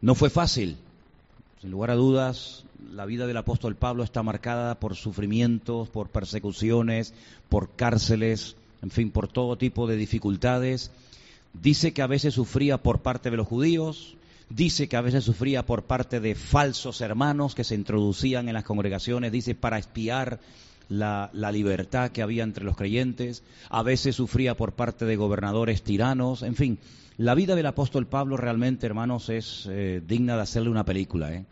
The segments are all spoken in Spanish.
No fue fácil. Sin lugar a dudas, la vida del apóstol Pablo está marcada por sufrimientos, por persecuciones, por cárceles, en fin, por todo tipo de dificultades. Dice que a veces sufría por parte de los judíos, dice que a veces sufría por parte de falsos hermanos que se introducían en las congregaciones, dice para espiar la, libertad que había entre los creyentes, a veces sufría por parte de gobernadores tiranos, en fin, la vida del apóstol Pablo realmente, hermanos, es eh, digna de hacerle una película, ¿eh?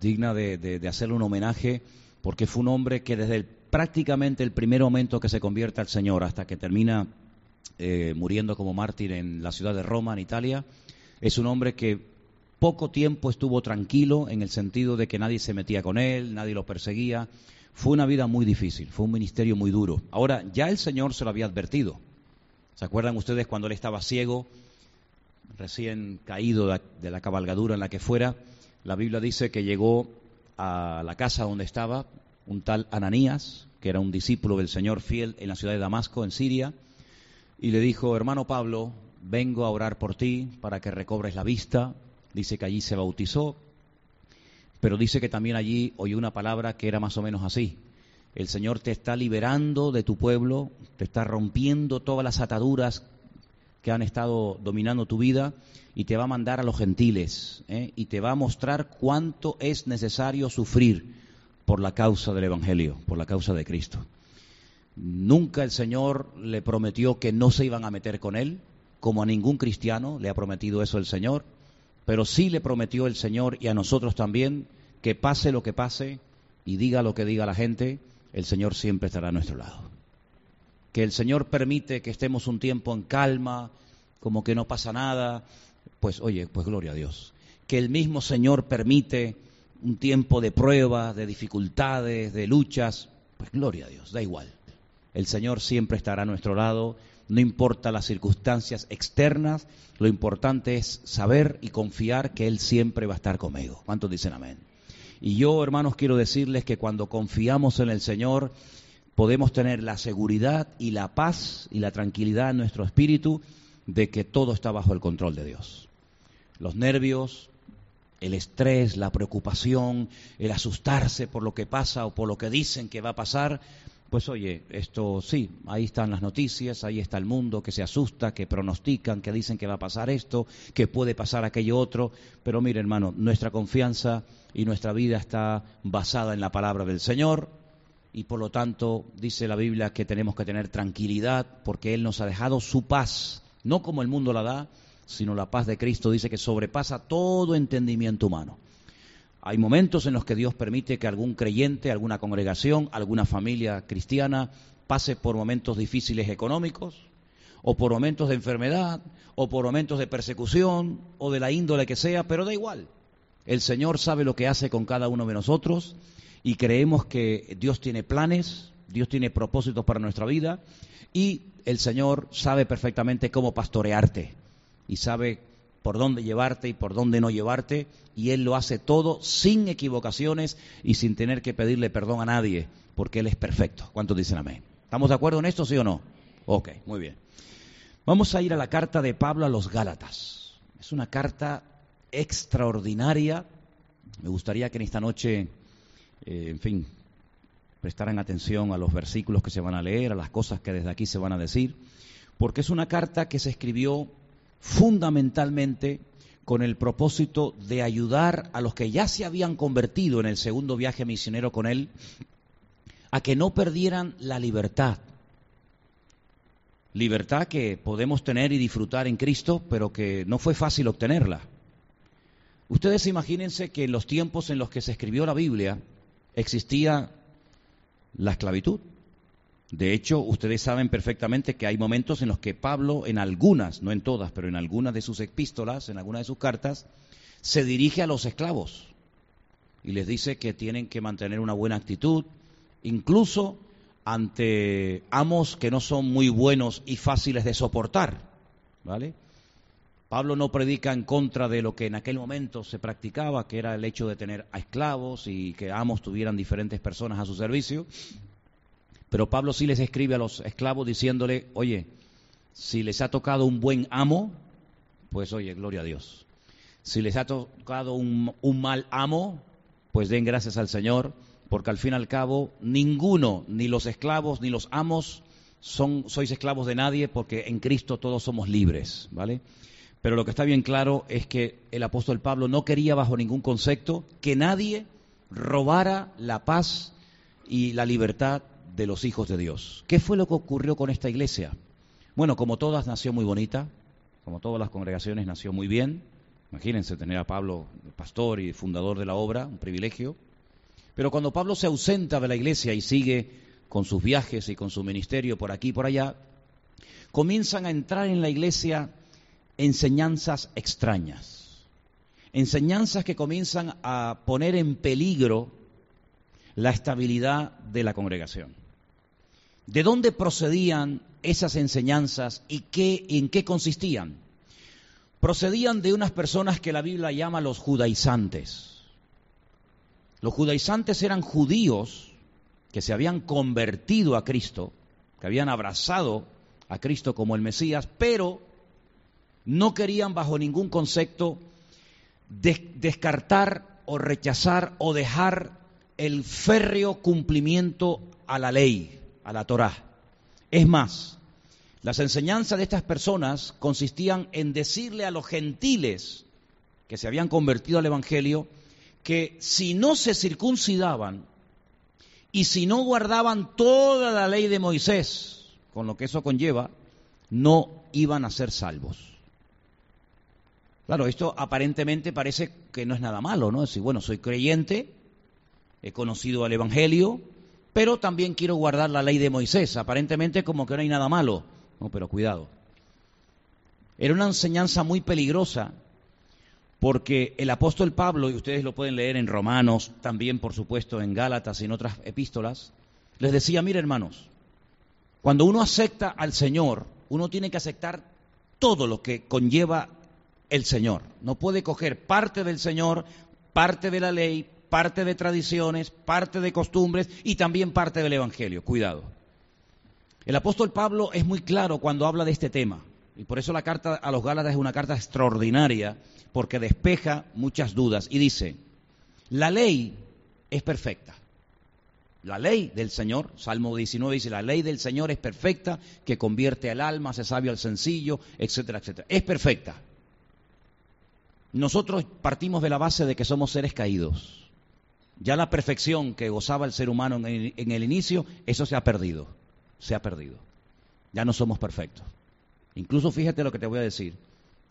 digna de, hacerle un homenaje, porque fue un hombre que desde prácticamente el primer momento que se convierte al Señor hasta que termina eh, muriendo como mártir en la ciudad de Roma, en Italia, es un hombre que poco tiempo estuvo tranquilo en el sentido de que nadie se metía con él, nadie lo perseguía, fue una vida muy difícil, fue un ministerio muy duro. Ahora, ya el Señor se lo había advertido. ¿Se acuerdan ustedes cuando él estaba ciego, recién caído de la cabalgadura en la que fuera? La Biblia dice que llegó a la casa donde estaba un tal Ananías, que era un discípulo del Señor fiel en la ciudad de Damasco, en Siria, y le dijo, hermano Pablo, vengo a orar por ti para que recobres la vista. Dice que allí se bautizó, pero dice que también allí oyó una palabra que era más o menos así. El Señor te está liberando de tu pueblo, te está rompiendo todas las ataduras que han estado dominando tu vida y te va a mandar a los gentiles ¿eh? y te va a mostrar cuánto es necesario sufrir por la causa del Evangelio, por la causa de Cristo. Nunca el Señor le prometió que no se iban a meter con él, como a ningún cristiano le ha prometido eso el Señor. Pero sí le prometió el Señor y a nosotros también que pase lo que pase y diga lo que diga la gente, el Señor siempre estará a nuestro lado. Que el Señor permite que estemos un tiempo en calma, como que no pasa nada, pues oye, pues gloria a Dios. Que el mismo Señor permite un tiempo de pruebas, de dificultades, de luchas, pues gloria a Dios, da igual. El Señor siempre estará a nuestro lado no importa las circunstancias externas, lo importante es saber y confiar que Él siempre va a estar conmigo. ¿Cuántos dicen amén? Y yo, hermanos, quiero decirles que cuando confiamos en el Señor, podemos tener la seguridad y la paz y la tranquilidad en nuestro espíritu de que todo está bajo el control de Dios. Los nervios, el estrés, la preocupación, el asustarse por lo que pasa o por lo que dicen que va a pasar, pues oye, esto sí, ahí están las noticias, ahí está el mundo que se asusta, que pronostican, que dicen que va a pasar esto, que puede pasar aquello otro, pero mire hermano, nuestra confianza y nuestra vida está basada en la palabra del Señor y por lo tanto dice la Biblia que tenemos que tener tranquilidad porque Él nos ha dejado su paz, no como el mundo la da, sino la paz de Cristo dice que sobrepasa todo entendimiento humano. Hay momentos en los que Dios permite que algún creyente, alguna congregación, alguna familia cristiana pase por momentos difíciles económicos, o por momentos de enfermedad, o por momentos de persecución, o de la índole que sea, pero da igual. El Señor sabe lo que hace con cada uno de nosotros y creemos que Dios tiene planes, Dios tiene propósitos para nuestra vida y el Señor sabe perfectamente cómo pastorearte y sabe por dónde llevarte y por dónde no llevarte, y Él lo hace todo sin equivocaciones y sin tener que pedirle perdón a nadie, porque Él es perfecto. ¿Cuántos dicen amén? ¿Estamos de acuerdo en esto, sí o no? Ok, muy bien. Vamos a ir a la carta de Pablo a los Gálatas. Es una carta extraordinaria. Me gustaría que en esta noche, eh, en fin, prestaran atención a los versículos que se van a leer, a las cosas que desde aquí se van a decir, porque es una carta que se escribió fundamentalmente con el propósito de ayudar a los que ya se habían convertido en el segundo viaje misionero con él a que no perdieran la libertad. Libertad que podemos tener y disfrutar en Cristo, pero que no fue fácil obtenerla. Ustedes imagínense que en los tiempos en los que se escribió la Biblia existía la esclavitud. De hecho, ustedes saben perfectamente que hay momentos en los que Pablo, en algunas, no en todas, pero en algunas de sus epístolas, en algunas de sus cartas, se dirige a los esclavos y les dice que tienen que mantener una buena actitud, incluso ante amos que no son muy buenos y fáciles de soportar, ¿vale? Pablo no predica en contra de lo que en aquel momento se practicaba, que era el hecho de tener a esclavos y que amos tuvieran diferentes personas a su servicio, pero Pablo sí les escribe a los esclavos diciéndole, oye, si les ha tocado un buen amo, pues oye, gloria a Dios. Si les ha tocado un, mal amo, pues den gracias al Señor, porque al fin y al cabo ninguno, ni los esclavos ni los amos, son, sois esclavos de nadie, porque en Cristo todos somos libres, ¿vale? Pero lo que está bien claro es que el apóstol Pablo no quería bajo ningún concepto que nadie robara la paz y la libertad de los hijos de Dios. ¿Qué fue lo que ocurrió con esta iglesia? Bueno, como todas nació muy bonita, como todas las congregaciones nació muy bien. Imagínense tener a Pablo pastor y fundador de la obra, un privilegio. Pero cuando Pablo se ausenta de la iglesia y sigue con sus viajes y con su ministerio por aquí y por allá, comienzan a entrar en la iglesia enseñanzas extrañas, enseñanzas que comienzan a poner en peligro la estabilidad de la congregación. ¿De dónde procedían esas enseñanzas y qué, en qué consistían? Procedían de unas personas que la Biblia llama los judaizantes. Los judaizantes eran judíos que se habían convertido a Cristo, que habían abrazado a Cristo como el Mesías, pero no querían bajo ningún concepto descartar o rechazar o dejar el férreo cumplimiento a la ley, a la Torá. Es más, las enseñanzas de estas personas consistían en decirle a los gentiles que se habían convertido al Evangelio que si no se circuncidaban y si no guardaban toda la ley de Moisés, con lo que eso conlleva, no iban a ser salvos. Claro, esto aparentemente parece que no es nada malo, ¿no? Es decir, bueno, soy creyente, he conocido al Evangelio, pero también quiero guardar la ley de Moisés. Aparentemente como que no hay nada malo. No, pero cuidado. Era una enseñanza muy peligrosa porque el apóstol Pablo, y ustedes lo pueden leer en Romanos, también por supuesto en Gálatas y en otras epístolas, les decía, mire hermanos, cuando uno acepta al Señor, uno tiene que aceptar todo lo que conlleva el Señor. No puede coger parte del Señor, parte de la ley, parte de tradiciones, parte de costumbres y también parte del Evangelio. Cuidado. El apóstol Pablo es muy claro cuando habla de este tema. Y por eso la carta a los Gálatas es una carta extraordinaria, porque despeja muchas dudas. Y dice, la ley es perfecta. La ley del Señor, Salmo 19 dice, la ley del Señor es perfecta, que convierte al alma, hace sabio al sencillo, etcétera, etcétera. Es perfecta. Nosotros partimos de la base de que somos seres caídos. Ya la perfección que gozaba el ser humano en el, inicio, eso se ha perdido. Se ha perdido. Ya no somos perfectos. Incluso fíjate lo que te voy a decir.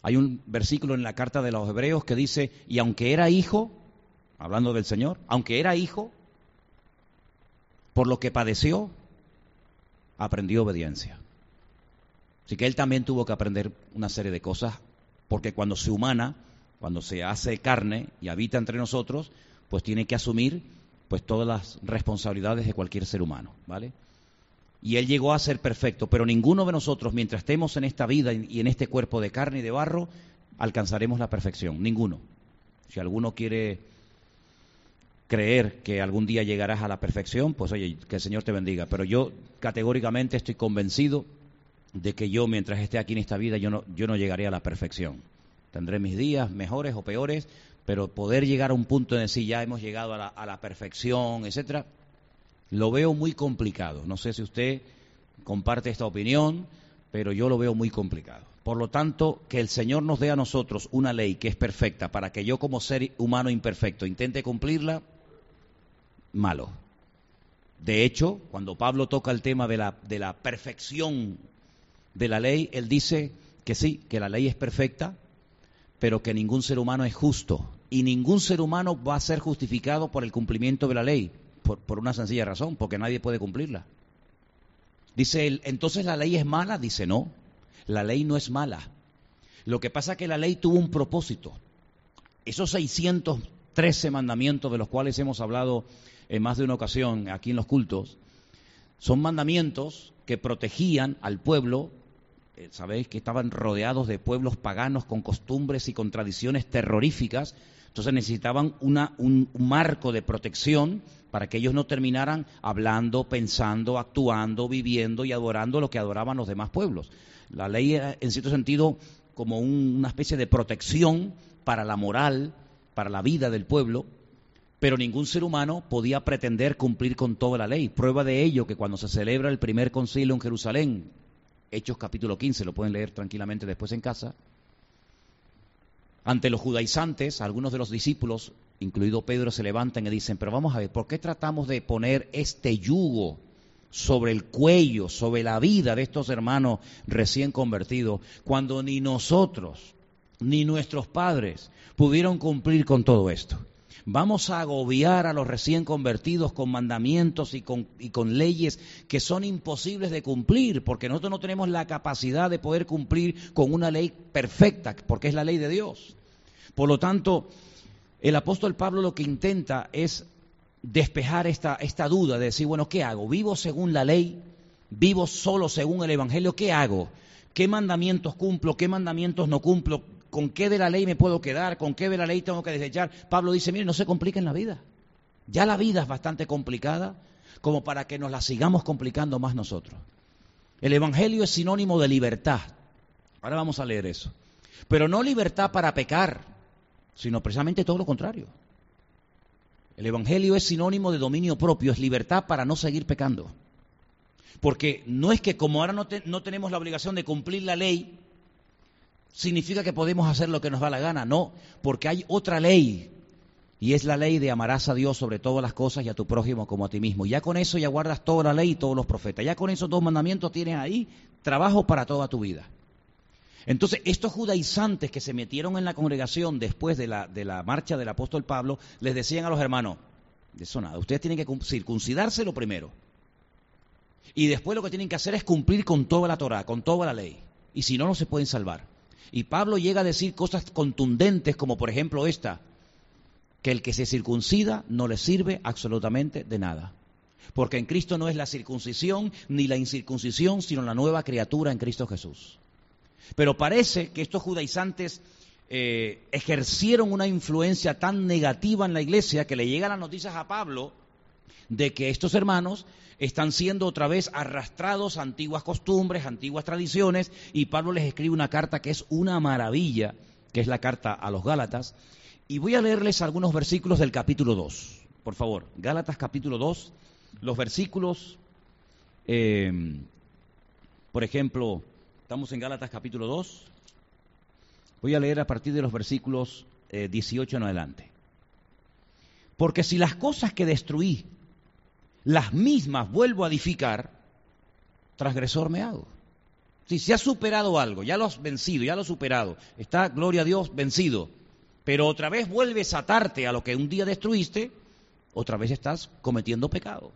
Hay un versículo en la carta de los hebreos que dice, y aunque era hijo, hablando del Señor, aunque era hijo, por lo que padeció, aprendió obediencia. Así que él también tuvo que aprender una serie de cosas, porque cuando se humana, cuando se hace carne y habita entre nosotros, pues tiene que asumir pues todas las responsabilidades de cualquier ser humano, ¿vale? Y él llegó a ser perfecto, pero ninguno de nosotros, mientras estemos en esta vida y en este cuerpo de carne y de barro, alcanzaremos la perfección, ninguno. Si alguno quiere creer que algún día llegarás a la perfección, pues oye, que el Señor te bendiga. Pero yo categóricamente estoy convencido de que yo, mientras esté aquí en esta vida, yo no, yo no llegaré a la perfección. Tendré mis días mejores o peores, pero poder llegar a un punto en decir ya hemos llegado a la, a la perfección, etcétera, lo veo muy complicado. No sé si usted comparte esta opinión, pero yo lo veo muy complicado. Por lo tanto, que el Señor nos dé a nosotros una ley que es perfecta para que yo como ser humano imperfecto intente cumplirla, malo. De hecho, cuando Pablo toca el tema de la, de la perfección de la ley, él dice que sí, que la ley es perfecta, pero que ningún ser humano es justo y ningún ser humano va a ser justificado por el cumplimiento de la ley, por, una sencilla razón, porque nadie puede cumplirla. Dice él, entonces la ley es mala, dice no, la ley no es mala. Lo que pasa es que la ley tuvo un propósito. Esos 613 mandamientos de los cuales hemos hablado en más de una ocasión aquí en los cultos, son mandamientos que protegían al pueblo eh, sabéis que estaban rodeados de pueblos paganos con costumbres y con tradiciones terroríficas, entonces necesitaban un, marco de protección para que ellos no terminaran hablando, pensando, actuando, viviendo y adorando lo que adoraban los demás pueblos. La ley, en cierto sentido, como una especie de protección para la moral, para la vida del pueblo, pero ningún ser humano podía pretender cumplir con toda la ley. Prueba de ello que cuando se celebra el primer concilio en Jerusalén, Hechos capítulo 15, lo pueden leer tranquilamente después en casa, ante los judaizantes, algunos de los discípulos, incluido Pedro, se levantan y dicen, pero vamos a ver, ¿por qué tratamos de poner este yugo sobre el cuello, sobre la vida de estos hermanos recién convertidos, cuando ni nosotros, ni nuestros padres pudieron cumplir con todo esto? Vamos a agobiar a los recién convertidos con mandamientos y con, y con, leyes que son imposibles de cumplir, porque nosotros no tenemos la capacidad de poder cumplir con una ley perfecta, porque es la ley de Dios. Por lo tanto, el apóstol Pablo lo que intenta es despejar esta, esta duda de decir, bueno, ¿qué hago? ¿Vivo según la ley? ¿Vivo solo según el Evangelio? ¿Qué hago? ¿Qué mandamientos cumplo? ¿Qué mandamientos no cumplo? ¿Con qué de la ley me puedo quedar? ¿Con qué de la ley tengo que desechar? Pablo dice, mire, no se compliquen la vida. Ya la vida es bastante complicada como para que nos la sigamos complicando más nosotros. El Evangelio es sinónimo de libertad. Ahora vamos a leer eso. Pero no libertad para pecar, sino precisamente todo lo contrario. El Evangelio es sinónimo de dominio propio, es libertad para no seguir pecando. Porque no es que como ahora no, no tenemos la obligación de cumplir la ley, significa que podemos hacer lo que nos da la gana. No, porque hay otra ley. Y es la ley de amarás a Dios sobre todas las cosas y a tu prójimo como a ti mismo. Ya con eso ya guardas toda la ley y todos los profetas. Ya con esos dos mandamientos tienes ahí trabajo para toda tu vida. Entonces, estos judaizantes que se metieron en la congregación después de la, de la marcha del apóstol Pablo, les decían a los hermanos, de eso nada, ustedes tienen que circuncidarse lo primero. Y después lo que tienen que hacer es cumplir con toda la Torah, con toda la ley. Y si no, no se pueden salvar. Y Pablo llega a decir cosas contundentes como por ejemplo esta, que el que se circuncida no le sirve absolutamente de nada. Porque en Cristo no es la circuncisión ni la incircuncisión, sino la nueva criatura en Cristo Jesús. Pero parece que estos judaizantes eh, ejercieron una influencia tan negativa en la iglesia que le llegan las noticias a Pablo de que estos hermanos están siendo otra vez arrastrados a antiguas costumbres, antiguas tradiciones, y Pablo les escribe una carta que es una maravilla, que es la carta a los Gálatas, y voy a leerles algunos versículos del capítulo 2, por favor, Gálatas capítulo 2, los versículos, eh, por ejemplo, estamos en Gálatas capítulo 2, voy a leer a partir de los versículos 18 eh, en adelante. Porque si las cosas que destruí las mismas vuelvo a edificar, transgresor me hago. Si se ha superado algo, ya lo has vencido, ya lo has superado, está, gloria a Dios, vencido, pero otra vez vuelves a atarte a lo que un día destruiste, otra vez estás cometiendo pecado.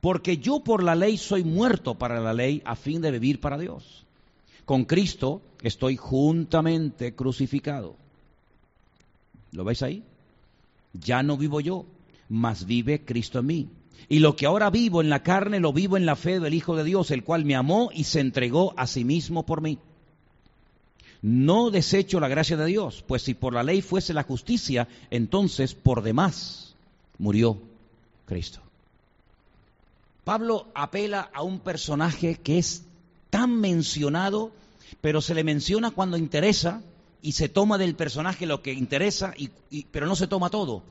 Porque yo por la ley soy muerto para la ley a fin de vivir para Dios. Con Cristo estoy juntamente crucificado. ¿Lo veis ahí? Ya no vivo yo, mas vive Cristo en mí. Y lo que ahora vivo en la carne lo vivo en la fe del Hijo de Dios, el cual me amó y se entregó a sí mismo por mí. No desecho la gracia de Dios, pues si por la ley fuese la justicia, entonces por demás murió Cristo. Pablo apela a un personaje que es tan mencionado, pero se le menciona cuando interesa y se toma del personaje lo que interesa, pero no se toma todo.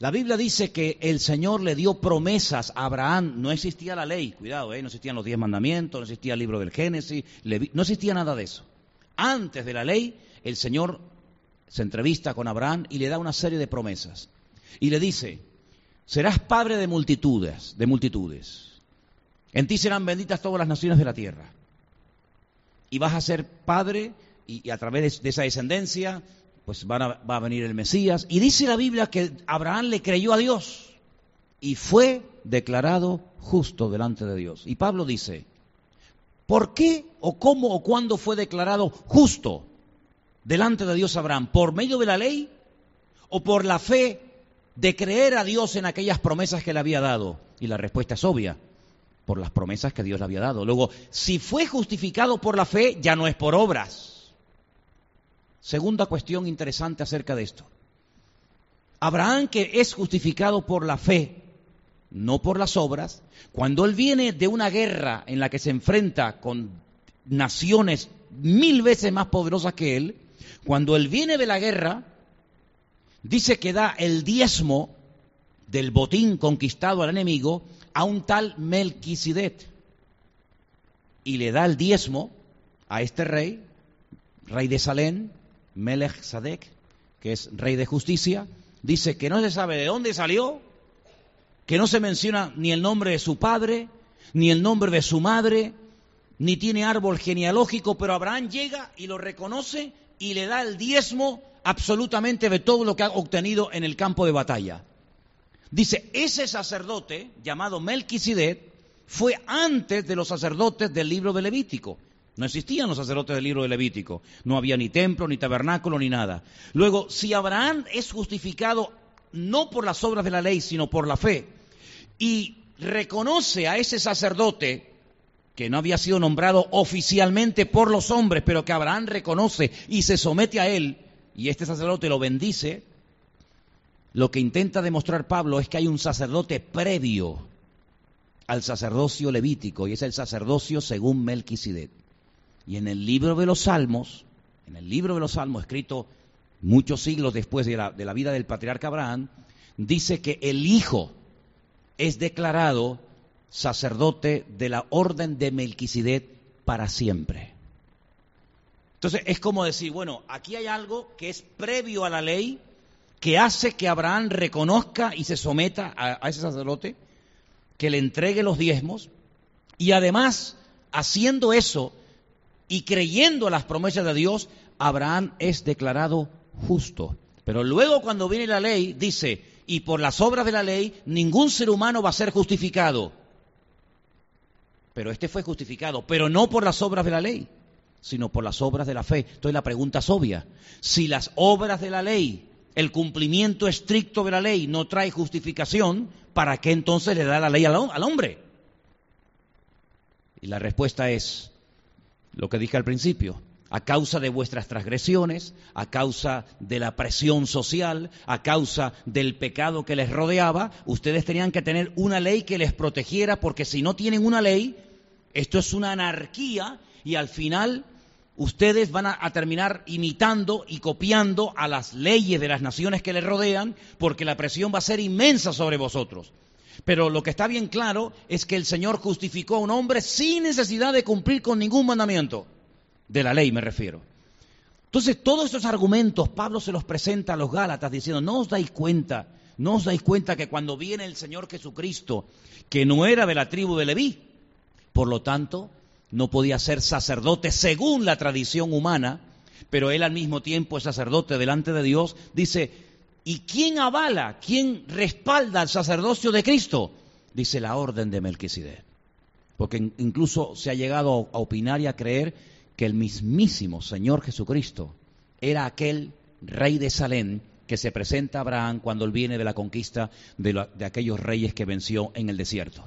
La Biblia dice que el Señor le dio promesas a Abraham. No existía la ley, cuidado, ¿eh? no existían los diez mandamientos, no existía el libro del Génesis, no existía nada de eso. Antes de la ley, el Señor se entrevista con Abraham y le da una serie de promesas. Y le dice, serás padre de multitudes, de multitudes. En ti serán benditas todas las naciones de la tierra. Y vas a ser padre y, a través de esa descendencia pues va a venir el Mesías. Y dice la Biblia que Abraham le creyó a Dios y fue declarado justo delante de Dios. Y Pablo dice, ¿por qué o cómo o cuándo fue declarado justo delante de Dios Abraham? ¿Por medio de la ley o por la fe de creer a Dios en aquellas promesas que le había dado? Y la respuesta es obvia, por las promesas que Dios le había dado. Luego, si fue justificado por la fe, ya no es por obras Segunda cuestión interesante acerca de esto. Abraham que es justificado por la fe, no por las obras, cuando él viene de una guerra en la que se enfrenta con naciones mil veces más poderosas que él, cuando él viene de la guerra, dice que da el diezmo del botín conquistado al enemigo a un tal Melquisedec. Y le da el diezmo a este rey, rey de Salem, Melech Sadek, que es rey de justicia, dice que no se sabe de dónde salió, que no se menciona ni el nombre de su padre, ni el nombre de su madre, ni tiene árbol genealógico, pero Abraham llega y lo reconoce y le da el diezmo absolutamente de todo lo que ha obtenido en el campo de batalla. Dice, ese sacerdote llamado Melquisedec fue antes de los sacerdotes del libro de Levítico. No existían los sacerdotes del libro de Levítico. No había ni templo, ni tabernáculo, ni nada. Luego, si Abraham es justificado no por las obras de la ley, sino por la fe, y reconoce a ese sacerdote que no había sido nombrado oficialmente por los hombres, pero que Abraham reconoce y se somete a él, y este sacerdote lo bendice, lo que intenta demostrar Pablo es que hay un sacerdote previo al sacerdocio levítico, y es el sacerdocio según Melquisedec. Y en el libro de los Salmos, en el libro de los Salmos, escrito muchos siglos después de la, de la vida del patriarca Abraham, dice que el Hijo es declarado sacerdote de la orden de Melquisedec para siempre. Entonces es como decir, bueno, aquí hay algo que es previo a la ley, que hace que Abraham reconozca y se someta a, a ese sacerdote, que le entregue los diezmos, y además, haciendo eso y creyendo a las promesas de Dios, Abraham es declarado justo. Pero luego cuando viene la ley, dice, y por las obras de la ley ningún ser humano va a ser justificado. Pero este fue justificado, pero no por las obras de la ley, sino por las obras de la fe. Entonces la pregunta es obvia. Si las obras de la ley, el cumplimiento estricto de la ley no trae justificación, ¿para qué entonces le da la ley al, al hombre? Y la respuesta es lo que dije al principio a causa de vuestras transgresiones, a causa de la presión social, a causa del pecado que les rodeaba, ustedes tenían que tener una ley que les protegiera, porque si no tienen una ley, esto es una anarquía y al final ustedes van a, terminar imitando y copiando a las leyes de las naciones que les rodean, porque la presión va a ser inmensa sobre vosotros. Pero lo que está bien claro es que el Señor justificó a un hombre sin necesidad de cumplir con ningún mandamiento de la ley me refiero. Entonces, todos estos argumentos Pablo se los presenta a los Gálatas diciendo, no os dais cuenta, no os dais cuenta que cuando viene el Señor Jesucristo, que no era de la tribu de Leví, por lo tanto, no podía ser sacerdote según la tradición humana, pero él al mismo tiempo es sacerdote delante de Dios, dice, ¿y quién avala, quién respalda el sacerdocio de Cristo? Dice la orden de Melquisedec. Porque incluso se ha llegado a opinar y a creer que el mismísimo Señor Jesucristo era aquel rey de Salem que se presenta a Abraham cuando él viene de la conquista de, de, aquellos reyes que venció en el desierto.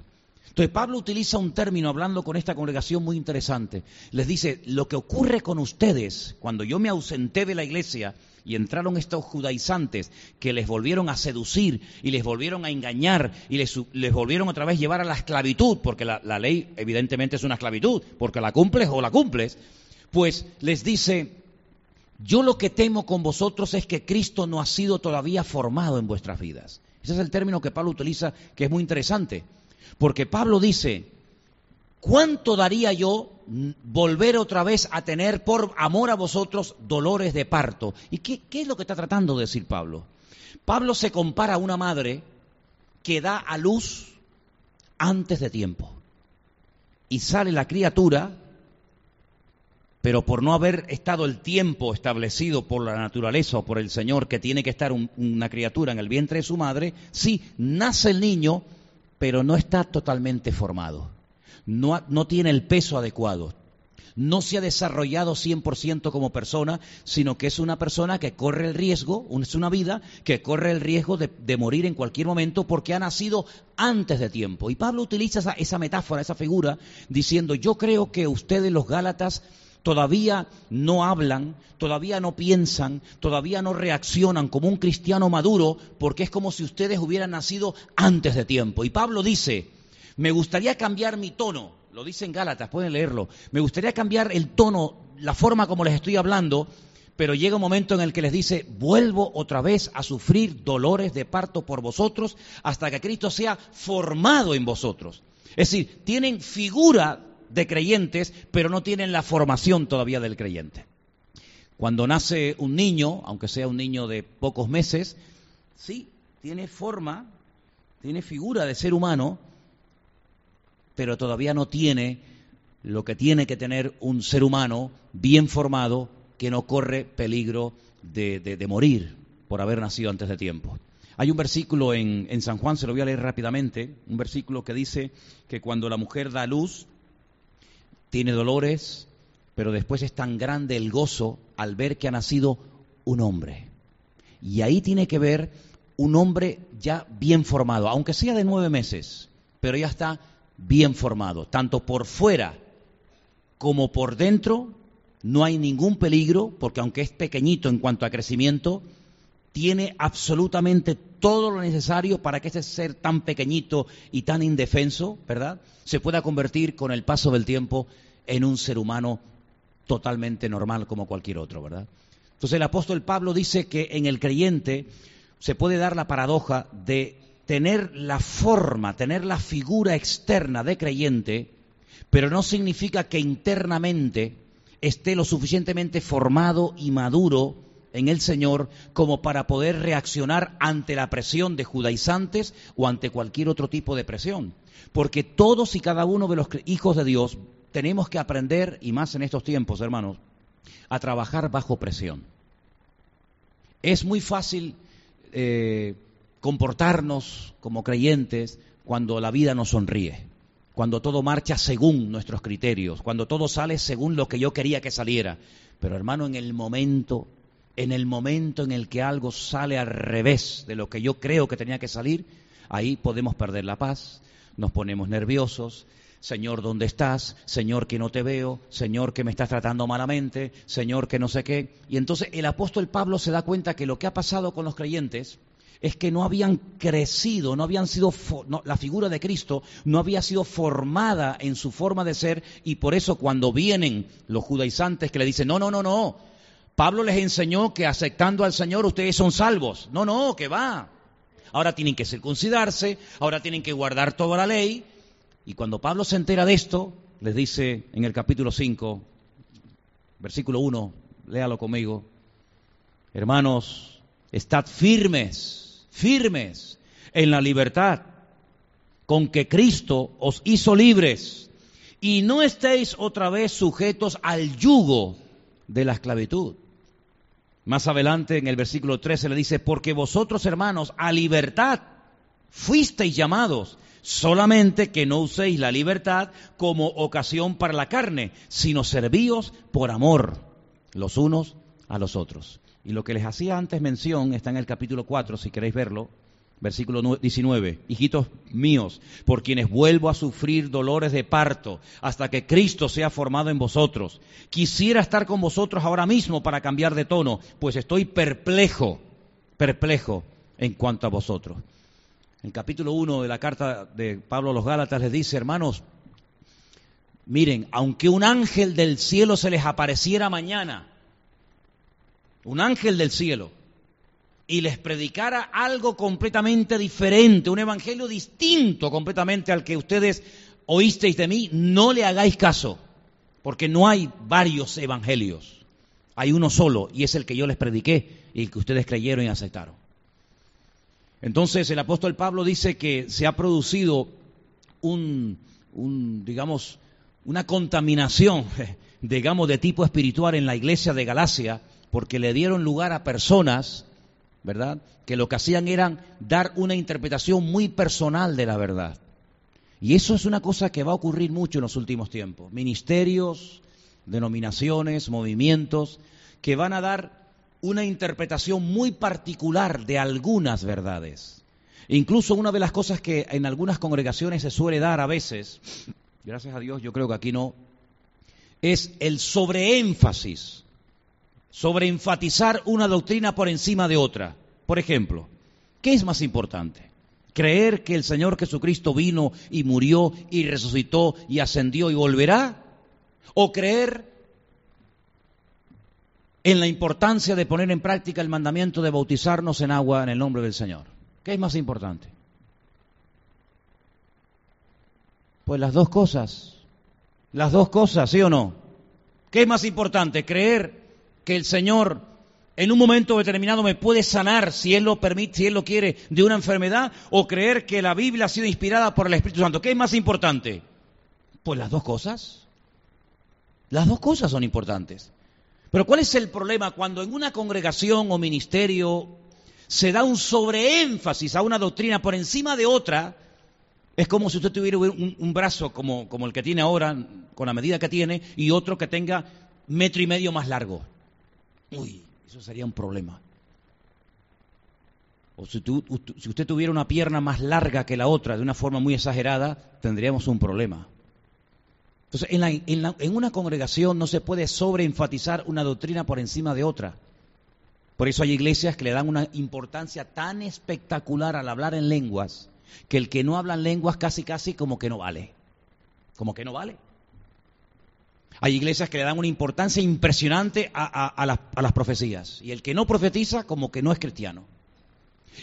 Entonces Pablo utiliza un término hablando con esta congregación muy interesante. Les dice, lo que ocurre con ustedes cuando yo me ausenté de la iglesia y entraron estos judaizantes que les volvieron a seducir y les volvieron a engañar y les, volvieron otra vez llevar a la esclavitud, porque la, la ley evidentemente es una esclavitud, porque la cumples o la cumples pues les dice, yo lo que temo con vosotros es que Cristo no ha sido todavía formado en vuestras vidas. Ese es el término que Pablo utiliza, que es muy interesante, porque Pablo dice, ¿cuánto daría yo volver otra vez a tener por amor a vosotros dolores de parto? ¿Y qué, es lo que está tratando de decir Pablo? Pablo se compara a una madre que da a luz antes de tiempo. Y sale la criatura pero por no haber estado el tiempo establecido por la naturaleza o por el Señor que tiene que estar una criatura en el vientre de su madre, sí, nace el niño, pero no está totalmente formado, no, tiene el peso adecuado, no se ha desarrollado 100% como persona, sino que es una persona que corre el riesgo, es una vida que corre el riesgo de, morir en cualquier momento porque ha nacido antes de tiempo. Y Pablo utiliza esa, esa metáfora, esa figura, diciendo, yo creo que ustedes los Gálatas todavía no hablan, todavía no piensan, todavía no reaccionan como un cristiano maduro, porque es como si ustedes hubieran nacido antes de tiempo. Y Pablo dice, me gustaría cambiar mi tono, lo dice en Gálatas, pueden leerlo, me gustaría cambiar el tono, la forma como les estoy hablando, pero llega un momento en el que les dice, vuelvo otra vez a sufrir dolores de parto por vosotros hasta que Cristo sea formado en vosotros. Es decir, tienen figura de creyentes, pero no tienen la formación todavía del creyente. Cuando nace un niño, aunque sea un niño de pocos meses, sí, tiene forma, tiene figura de ser humano, pero todavía no tiene lo que tiene que tener un ser humano bien formado que no corre peligro de, morir por haber nacido antes de tiempo. Hay un versículo en, en, San Juan, se lo voy a leer rápidamente, un versículo que dice que cuando la mujer da luz, tiene dolores, pero después es tan grande el gozo al ver que ha nacido un hombre. Y ahí tiene que ver un hombre ya bien formado, aunque sea de nueve meses, pero ya está bien formado, tanto por fuera como por dentro, no hay ningún peligro, porque aunque es pequeñito en cuanto a crecimiento, tiene absolutamente todo lo necesario para que ese ser tan pequeñito y tan indefenso, ¿verdad?, se pueda convertir con el paso del tiempo en un ser humano totalmente normal como cualquier otro, ¿verdad? Entonces el apóstol Pablo dice que en el creyente se puede dar la paradoja de tener la forma, tener la figura externa de creyente, pero no significa que internamente esté lo suficientemente formado y maduro en el Señor como para poder reaccionar ante la presión de judaizantes o ante cualquier otro tipo de presión. Porque todos y cada uno de los hijos de Dios tenemos que aprender, y más en estos tiempos, hermanos, a trabajar bajo presión. Es muy fácil eh, comportarnos como creyentes cuando la vida nos sonríe cuando todo marcha según nuestros criterios, cuando todo sale según lo que yo quería que saliera. Pero hermano, en el momento, en el momento en el que algo sale al revés de lo que yo creo que tenía que salir, ahí podemos perder la paz, nos ponemos nerviosos, Señor, ¿dónde estás? Señor, que no te veo. Señor, que me estás tratando malamente. Señor, que no sé qué. Y entonces el apóstol Pablo se da cuenta que lo que ha pasado con los creyentes es que no habían crecido, no habían sido, la figura de Cristo no había sido formada en su forma de ser y por eso cuando vienen los judaizantes que le dicen, no, no, no, no, Pablo les enseñó que aceptando al Señor ustedes son salvos. No, no, que va. Ahora tienen que circuncidarse, ahora tienen que guardar toda la ley. Y cuando Pablo se entera de esto, les dice en el capítulo 5, versículo 1, léalo conmigo, hermanos, estad firmes firmes en la libertad con que Cristo os hizo libres y no estéis otra vez sujetos al yugo de la esclavitud. Más adelante en el versículo 13 le dice, porque vosotros hermanos a libertad fuisteis llamados, solamente que no uséis la libertad como ocasión para la carne, sino servíos por amor los unos a los otros. Y lo que les hacía antes mención está en el capítulo 4, si queréis verlo, versículo 19. Hijitos míos, por quienes vuelvo a sufrir dolores de parto hasta que Cristo sea formado en vosotros. Quisiera estar con vosotros ahora mismo para cambiar de tono, pues estoy perplejo, perplejo en cuanto a vosotros. El capítulo 1 de la carta de Pablo a los Gálatas les dice, hermanos, miren, aunque un ángel del cielo se les apareciera mañana, un ángel del cielo, y les predicara algo completamente diferente, un evangelio distinto completamente al que ustedes oísteis de mí, no le hagáis caso, porque no hay varios evangelios, hay uno solo, y es el que yo les prediqué y el que ustedes creyeron y aceptaron. Entonces el apóstol Pablo dice que se ha producido un, digamos, una contaminación, digamos, de tipo espiritual en la iglesia de Galacia, porque le dieron lugar a personas, ¿verdad?, que lo que hacían era dar una interpretación muy personal de la verdad. Y eso es una cosa que va a ocurrir mucho en los últimos tiempos. Ministerios, denominaciones, movimientos, que van a dar una interpretación muy particular de algunas verdades. Incluso una de las cosas que en algunas congregaciones se suele dar a veces, gracias a Dios yo creo que aquí no, es el sobreénfasis sobre enfatizar una doctrina por encima de otra. Por ejemplo, ¿qué es más importante? ¿Creer que el Señor Jesucristo vino y murió y resucitó y ascendió y volverá? ¿O creer en la importancia de poner en práctica el mandamiento de bautizarnos en agua en el nombre del Señor? ¿Qué es más importante? Pues las dos cosas. Las dos cosas, ¿sí o no? ¿Qué es más importante? Creer que el Señor en un momento determinado me puede sanar, si Él lo permite, si Él lo quiere, de una enfermedad, o creer que la Biblia ha sido inspirada por el Espíritu Santo. ¿Qué es más importante? Pues las dos cosas. Las dos cosas son importantes. Pero ¿cuál es el problema cuando en una congregación o ministerio se da un sobreénfasis a una doctrina por encima de otra? Es como si usted tuviera un, brazo como el que tiene ahora, con la medida que tiene, y otro que tenga metro y medio más largo. Uy, eso sería un problema. O si, usted tuviera una pierna más larga que la otra, de una forma muy exagerada, tendríamos un problema. Entonces, en, una congregación no se puede sobreenfatizar una doctrina por encima de otra. Por eso hay iglesias que le dan una importancia tan espectacular al hablar en lenguas, que el que no habla en lenguas casi casi como que no vale. Como que no vale. Hay iglesias que le dan una importancia impresionante a, las, profecías. Y el que no profetiza, como que no es cristiano.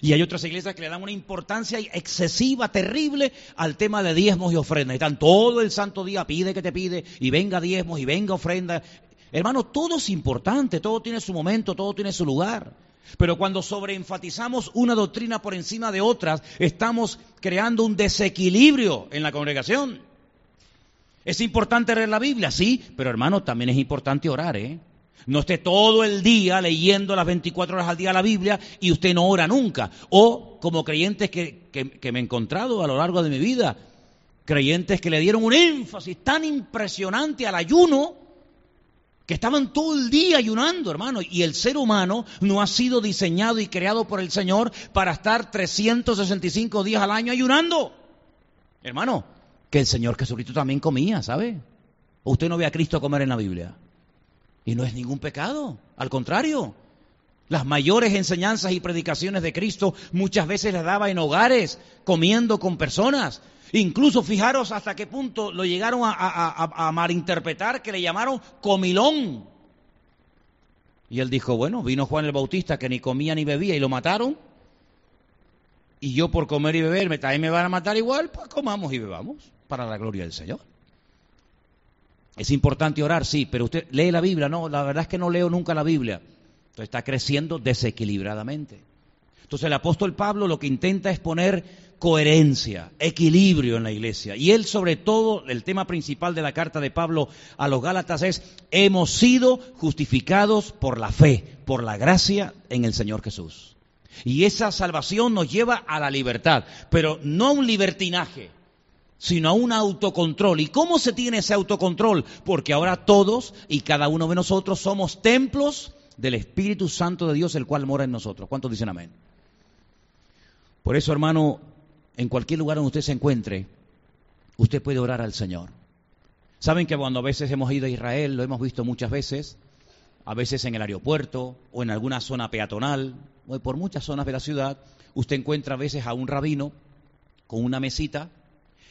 Y hay otras iglesias que le dan una importancia excesiva, terrible, al tema de diezmos y ofrendas. Están todo el santo día, pide que te pide, y venga diezmos, y venga ofrenda. Hermano, todo es importante, todo tiene su momento, todo tiene su lugar. Pero cuando sobreenfatizamos una doctrina por encima de otras, estamos creando un desequilibrio en la congregación. ¿Es importante leer la Biblia? Sí, pero hermano, también es importante orar, ¿eh? No esté todo el día leyendo las 24 horas al día la Biblia y usted no ora nunca. O como creyentes que, que, me he encontrado a lo largo de mi vida, creyentes que le dieron un énfasis tan impresionante al ayuno que estaban todo el día ayunando, hermano. Y el ser humano no ha sido diseñado y creado por el Señor para estar 365 días al año ayunando. Hermano, que el Señor Jesucristo también comía, ¿sabe? usted no ve a Cristo comer en la Biblia. Y no es ningún pecado, al contrario. Las mayores enseñanzas y predicaciones de Cristo muchas veces las daba en hogares, comiendo con personas. Incluso fijaros hasta qué punto lo llegaron a, malinterpretar, que le llamaron comilón. Y él dijo, bueno, vino Juan el Bautista que ni comía ni bebía y lo mataron. Y yo por comer y beber, también me van a matar igual, pues comamos y bebamos para la gloria del Señor. Es importante orar, sí, pero usted lee la Biblia, no, la verdad es que no leo nunca la Biblia. Entonces está creciendo desequilibradamente. Entonces el apóstol Pablo lo que intenta es poner coherencia, equilibrio en la iglesia. Y él sobre todo, el tema principal de la carta de Pablo a los Gálatas es, hemos sido justificados por la fe, por la gracia en el Señor Jesús. Y esa salvación nos lleva a la libertad, pero no un libertinaje, sino a un autocontrol. ¿Y cómo se tiene ese autocontrol? Porque ahora todos y cada uno de nosotros somos templos del Espíritu Santo de Dios, el cual mora en nosotros. ¿Cuántos dicen amén? Por eso, hermano, en cualquier lugar donde usted se encuentre, usted puede orar al Señor. Saben que cuando a veces hemos ido a Israel, lo hemos visto muchas veces, a veces en el aeropuerto o en alguna zona peatonal, o por muchas zonas de la ciudad, usted encuentra a veces a un rabino con una mesita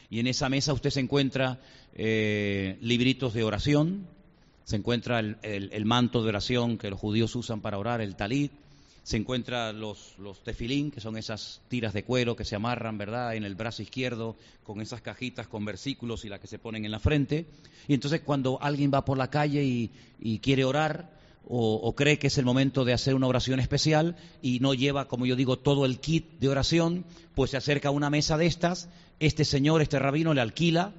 y en esa mesa usted se encuentra eh, libritos de oración, se encuentra el, manto de oración que los judíos usan para orar, el talit, se encuentra los, tefilín, que son esas tiras de cuero que se amarran, ¿verdad?, en el brazo izquierdo, con esas cajitas con versículos y las que se ponen en la frente. Y entonces cuando alguien va por la calle y, quiere orar, o, o, cree que es el momento de hacer una oración especial y no lleva, como yo digo, todo el kit de oración, pues se acerca a una mesa de estas este señor, este rabino, le alquila,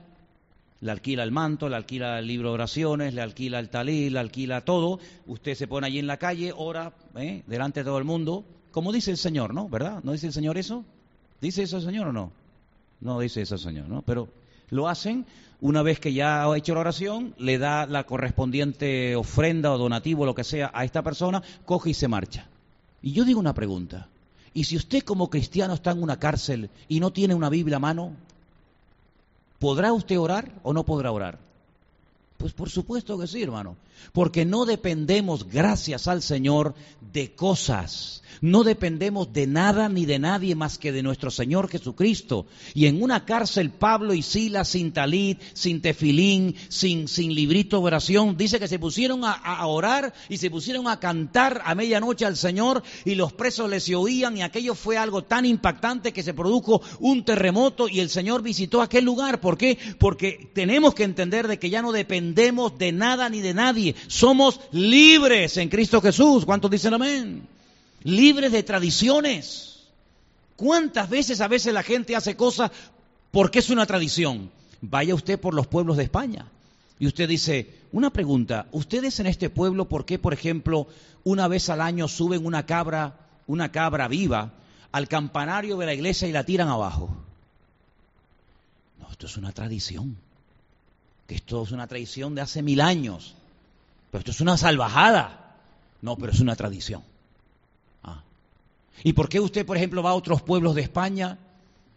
le alquila el manto, le alquila el libro de oraciones, le alquila el talí, le alquila todo. Usted se pone allí en la calle, ora, ¿eh? delante de todo el mundo, como dice el Señor, ¿no? ¿Verdad? ¿No dice el Señor eso? ¿Dice eso el Señor o no? No dice eso el Señor, ¿no? Pero lo hacen una vez que ya ha hecho la oración, le da la correspondiente ofrenda o donativo, lo que sea, a esta persona, coge y se marcha. Y yo digo una pregunta. Y si usted como cristiano está en una cárcel y no tiene una Biblia a mano, ¿podrá usted orar o no podrá orar? Pues por supuesto que sí, hermano. Porque no dependemos, gracias al Señor, de cosas. No dependemos de nada ni de nadie más que de nuestro Señor Jesucristo. Y en una cárcel, Pablo y Silas, sin talit, sin tefilín, sin, sin librito de oración, dice que se pusieron a, orar y se pusieron a cantar a medianoche al Señor y los presos les oían y aquello fue algo tan impactante que se produjo un terremoto y el Señor visitó aquel lugar. ¿Por qué? Porque tenemos que entender de que ya no dependemos de nada ni de nadie. Somos libres en Cristo Jesús. ¿Cuántos dicen amén? libres de tradiciones. ¿Cuántas veces a veces la gente hace cosas porque es una tradición? Vaya usted por los pueblos de España y usted dice, una pregunta, ¿ustedes en este pueblo por qué, por ejemplo, una vez al año suben una cabra, una cabra viva al campanario de la iglesia y la tiran abajo? No, esto es una tradición. Que esto es una tradición de hace mil años. Pero esto es una salvajada. No, pero es una tradición. ¿Y por qué usted, por ejemplo, va a otros pueblos de España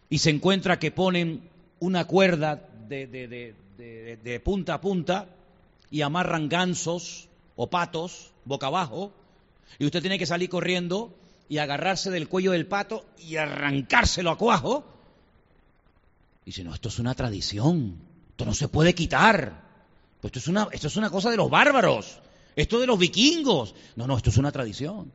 y se encuentra que ponen una cuerda de, de, punta a punta y amarran gansos o patos boca abajo y usted tiene que salir corriendo y agarrarse del cuello del pato y arrancárselo a cuajo? Y dice, no, esto es una tradición, esto no se puede quitar, pues esto es una, esto es una cosa de los bárbaros, esto de los vikingos. No, no, esto es una tradición.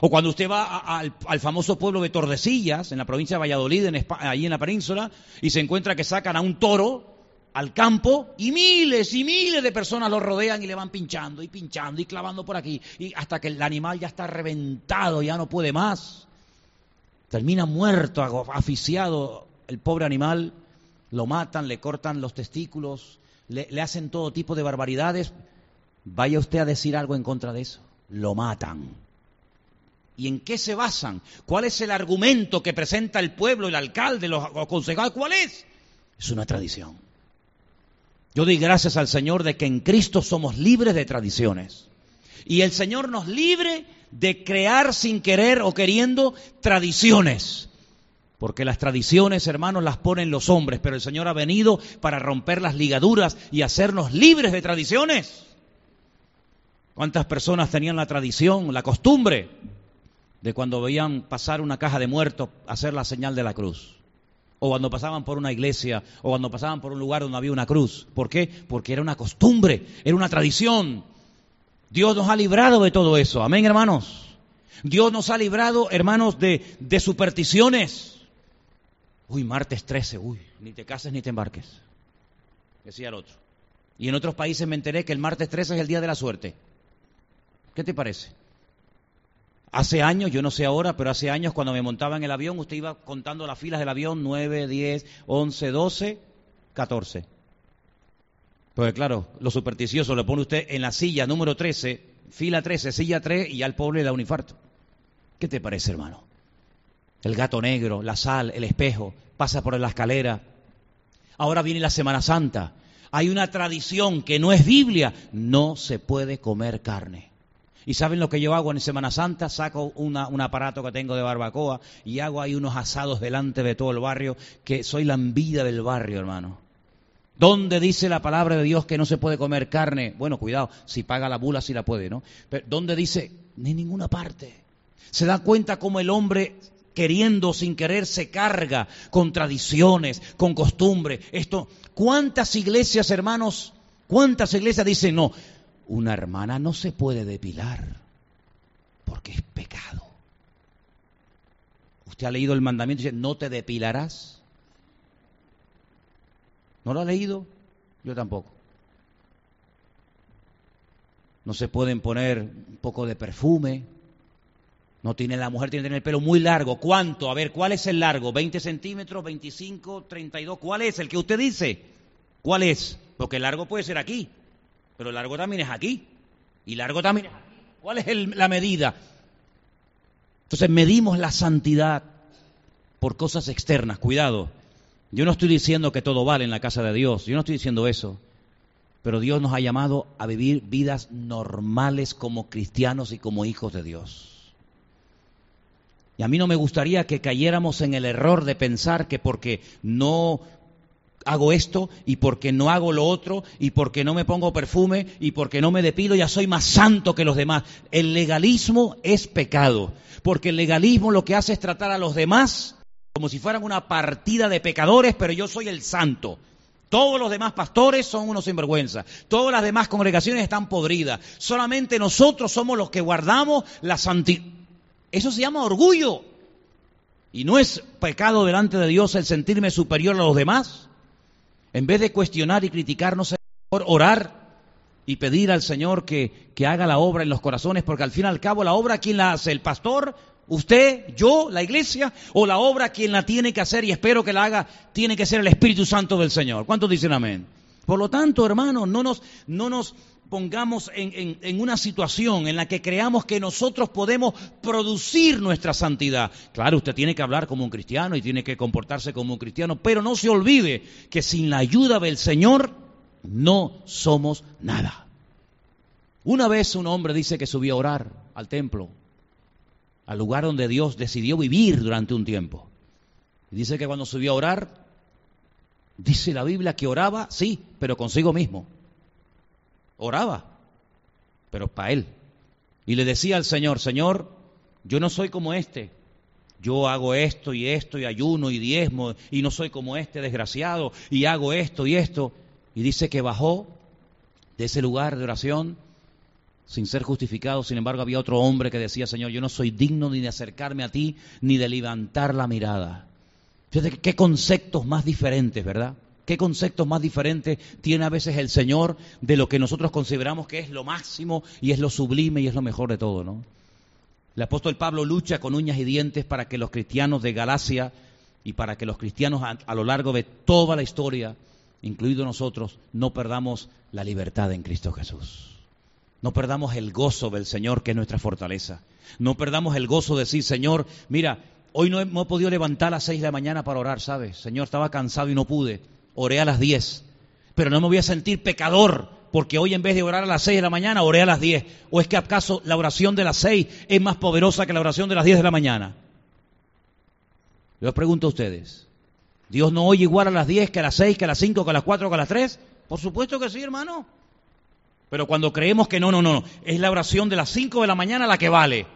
O cuando usted va al, famoso pueblo de Tordesillas, en la provincia de Valladolid, en ahí en la península, y se encuentra que sacan a un toro al campo y miles y miles de personas lo rodean y le van pinchando y pinchando y clavando por aquí, y hasta que el animal ya está reventado, ya no puede más. Termina muerto, asfixiado el pobre animal, lo matan, le cortan los testículos, le hacen todo tipo de barbaridades. Vaya usted a decir algo en contra de eso. Lo matan. ¿Y en qué se basan? ¿Cuál es el argumento que presenta el pueblo, el alcalde, los, concejales? ¿Cuál es? Es una tradición. Yo doy gracias al Señor de que en Cristo somos libres de tradiciones. Y el Señor nos libre de crear sin querer o queriendo tradiciones. Porque las tradiciones, hermanos, las ponen los hombres, pero el Señor ha venido para romper las ligaduras y hacernos libres de tradiciones. ¿Cuántas personas tenían la tradición, la costumbre de cuando veían pasar una caja de muertos, hacer la señal de la cruz. O cuando pasaban por una iglesia, o cuando pasaban por un lugar donde había una cruz. ¿Por qué? Porque era una costumbre, era una tradición. Dios nos ha librado de todo eso. Amén, hermanos. Dios nos ha librado, hermanos, de, de supersticiones. Uy, martes 13, uy, ni te cases ni te embarques. Decía el otro. Y en otros países me enteré que el martes 13 es el día de la suerte. ¿Qué te parece? Hace años, yo no sé ahora, pero hace años cuando me montaba en el avión, usted iba contando las filas del avión, 9, 10, 11, 12, 14. Pues claro, lo supersticioso lo pone usted en la silla número 13, fila 13, silla 3 y ya el pobre le da un infarto. ¿Qué te parece, hermano? El gato negro, la sal, el espejo, pasa por la escalera. Ahora viene la Semana Santa. Hay una tradición que no es Biblia. No se puede comer carne. ¿Y saben lo que yo hago en Semana Santa? Saco un aparato que tengo de barbacoa y hago ahí unos asados delante de todo el barrio, que soy la envidia del barrio, hermano. ¿Dónde dice la palabra de Dios que no se puede comer carne? Bueno, cuidado, si paga la bula sí la puede, ¿no? Pero ¿dónde dice? Ni ninguna parte. Se da cuenta cómo el hombre queriendo sin querer se carga con tradiciones, con costumbres. Esto, ¿cuántas iglesias, hermanos, cuántas iglesias dicen no? una hermana no se puede depilar porque es pecado. Usted ha leído el mandamiento y dice, no te depilarás. ¿No lo ha leído? Yo tampoco. No se pueden poner un poco de perfume. No tiene la mujer tiene que tener el pelo muy largo. ¿Cuánto? A ver, ¿cuál es el largo? ¿20 centímetros? ¿25? ¿32? ¿Cuál es el que usted dice? ¿Cuál es? Porque el largo puede ser aquí. Pero largo también es aquí. Y largo también es aquí. ¿Cuál es la medida? Entonces medimos la santidad por cosas externas. Cuidado. Yo no estoy diciendo que todo vale en la casa de Dios. Yo no estoy diciendo eso. Pero Dios nos ha llamado a vivir vidas normales como cristianos y como hijos de Dios. Y a mí no me gustaría que cayéramos en el error de pensar que porque no hago esto y porque no hago lo otro y porque no me pongo perfume y porque no me depilo ya soy más santo que los demás. El legalismo es pecado, porque el legalismo lo que hace es tratar a los demás como si fueran una partida de pecadores, pero yo soy el santo. Todos los demás pastores son unos sinvergüenza. Todas las demás congregaciones están podridas. Solamente nosotros somos los que guardamos la santidad. Eso se llama orgullo. Y no es pecado delante de Dios el sentirme superior a los demás. En vez de cuestionar y criticarnos, mejor orar y pedir al Señor que, que haga la obra en los corazones, porque al fin y al cabo la obra, ¿quién la hace? ¿El pastor? ¿Usted? ¿Yo? ¿La iglesia? ¿O la obra, quien la tiene que hacer y espero que la haga, tiene que ser el Espíritu Santo del Señor? ¿Cuántos dicen amén? Por lo tanto, hermanos, no nos, no nos pongamos en, una situación en la que creamos que nosotros podemos producir nuestra santidad. Claro, usted tiene que hablar como un cristiano y tiene que comportarse como un cristiano, pero no se olvide que sin la ayuda del Señor no somos nada. Una vez un hombre dice que subió a orar al templo, al lugar donde Dios decidió vivir durante un tiempo. Y dice que cuando subió a orar, dice la Biblia que oraba, sí, pero consigo mismo. Oraba, pero para él. Y le decía al Señor, Señor, yo no soy como este. Yo hago esto y esto y ayuno y diezmo y no soy como este desgraciado y hago esto y esto. Y dice que bajó de ese lugar de oración sin ser justificado. Sin embargo, había otro hombre que decía, Señor, yo no soy digno ni de acercarme a ti ni de levantar la mirada. Fíjate qué conceptos más diferentes, ¿verdad? ¿Qué conceptos más diferentes tiene a veces el Señor de lo que nosotros consideramos que es lo máximo y es lo sublime y es lo mejor de todo, ¿no? El apóstol Pablo lucha con uñas y dientes para que los cristianos de Galacia y para que los cristianos a, lo largo de toda la historia, incluidos nosotros, no perdamos la libertad en Cristo Jesús. No perdamos el gozo del Señor, que es nuestra fortaleza. No perdamos el gozo de decir, Señor, mira, hoy no he, podido levantar a las seis de la mañana para orar, ¿sabes? Señor, estaba cansado y no pude. Oré a las diez. Pero no me voy a sentir pecador porque hoy en vez de orar a las seis de la mañana, oré a las diez. ¿O es que acaso la oración de las seis es más poderosa que la oración de las diez de la mañana? Yo les pregunto a ustedes, ¿Dios no oye igual a las diez que a las seis, que a las cinco, que a las cuatro, que a las tres? Por supuesto que sí, hermano. Pero cuando creemos que no, no, no, es la oración de las 5 de la mañana la que vale.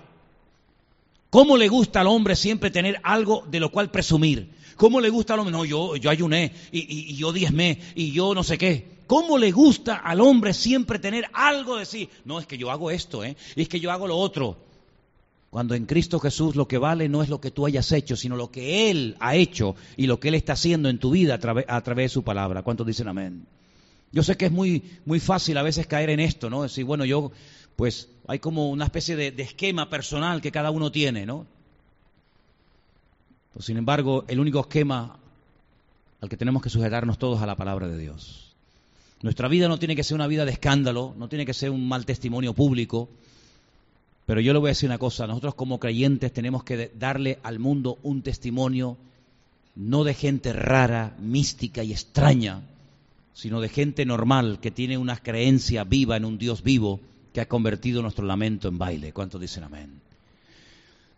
¿Cómo le gusta al hombre siempre tener algo de lo cual presumir? ¿Cómo le gusta al hombre? No, yo, yo ayuné y, y, yo diezmé y yo no sé qué. ¿Cómo le gusta al hombre siempre tener algo de sí? No, es que yo hago esto, ¿eh? es que yo hago lo otro. Cuando en Cristo Jesús lo que vale no es lo que tú hayas hecho, sino lo que Él ha hecho y lo que Él está haciendo en tu vida a, a través de su palabra. ¿Cuántos dicen amén? Yo sé que es muy, muy fácil a veces caer en esto, ¿no? Decir, bueno, yo, pues hay como una especie de, esquema personal que cada uno tiene, ¿no? Pues, sin embargo, el único esquema al que tenemos que sujetarnos todos a la palabra de Dios. Nuestra vida no tiene que ser una vida de escándalo, no tiene que ser un mal testimonio público, pero yo le voy a decir una cosa, nosotros como creyentes tenemos que darle al mundo un testimonio no de gente rara, mística y extraña, sino de gente normal que tiene una creencia viva en un Dios vivo que ha convertido nuestro lamento en baile. ¿Cuántos dicen amén?